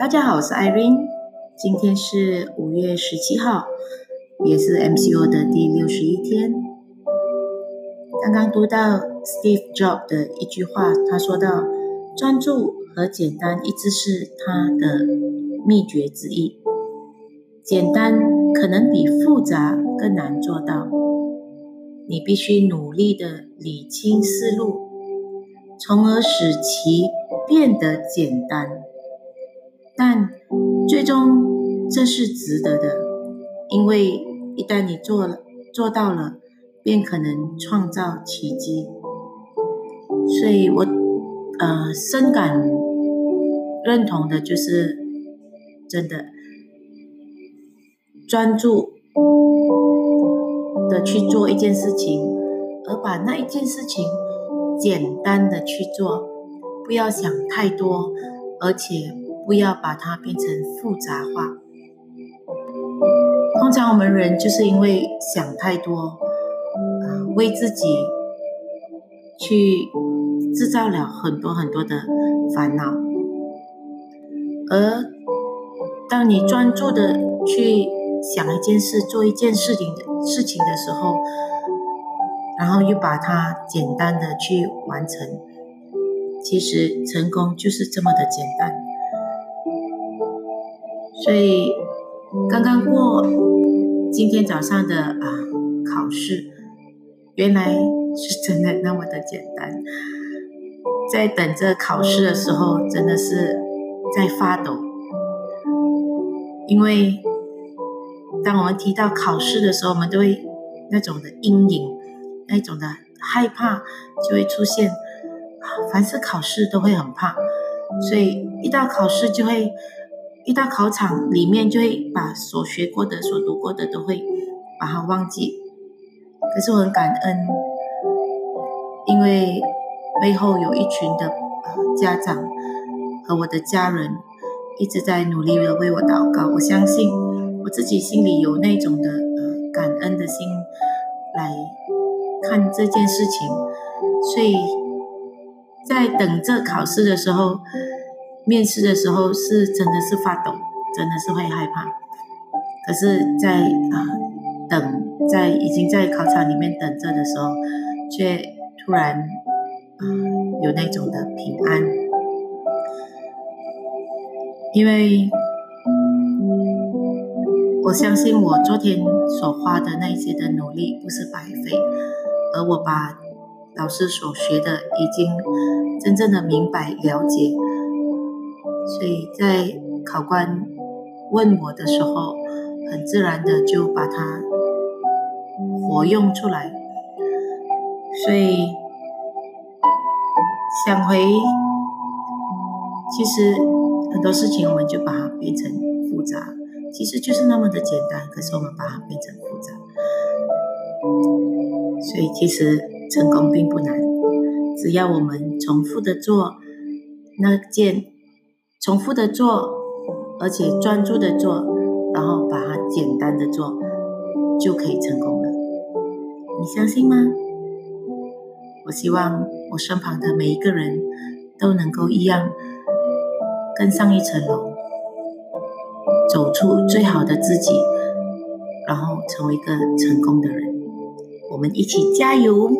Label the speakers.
Speaker 1: 大家好，我是 Irene，今天是五月十七号，也是 MCO 的第六十一天。刚刚读到 Steve Jobs 的一句话，他说到：“专注和简单一直是他的秘诀之一。简单可能比复杂更难做到，你必须努力的理清思路，从而使其变得简单。”但最终这是值得的，因为一旦你做了做到了，便可能创造奇迹。所以我呃深感认同的就是真的专注的去做一件事情，而把那一件事情简单的去做，不要想太多，而且。不要把它变成复杂化。通常我们人就是因为想太多，呃，为自己去制造了很多很多的烦恼。而当你专注的去想一件事、做一件事情的事情的时候，然后又把它简单的去完成，其实成功就是这么的简单。所以刚刚过今天早上的啊考试，原来是真的那么的简单。在等着考试的时候，真的是在发抖，因为当我们提到考试的时候，我们都会那种的阴影，那种的害怕就会出现。凡是考试都会很怕，所以一到考试就会。一到考场里面，就会把所学过的、所读过的都会把它忘记。可是我很感恩，因为背后有一群的家长和我的家人一直在努力的为我祷告。我相信我自己心里有那种的呃感恩的心来看这件事情，所以在等这考试的时候。面试的时候是真的是发抖，真的是会害怕。可是，在啊等，在已经在考场里面等着的时候，却突然啊有那种的平安，因为我相信我昨天所花的那些的努力不是白费，而我把老师所学的已经真正的明白了解。所以在考官问我的时候，很自然的就把它活用出来。所以想回，其实很多事情我们就把它变成复杂，其实就是那么的简单，可是我们把它变成复杂。所以其实成功并不难，只要我们重复的做那件。重复的做，而且专注的做，然后把它简单的做，就可以成功了。你相信吗？我希望我身旁的每一个人都能够一样，更上一层楼，走出最好的自己，然后成为一个成功的人。我们一起加油！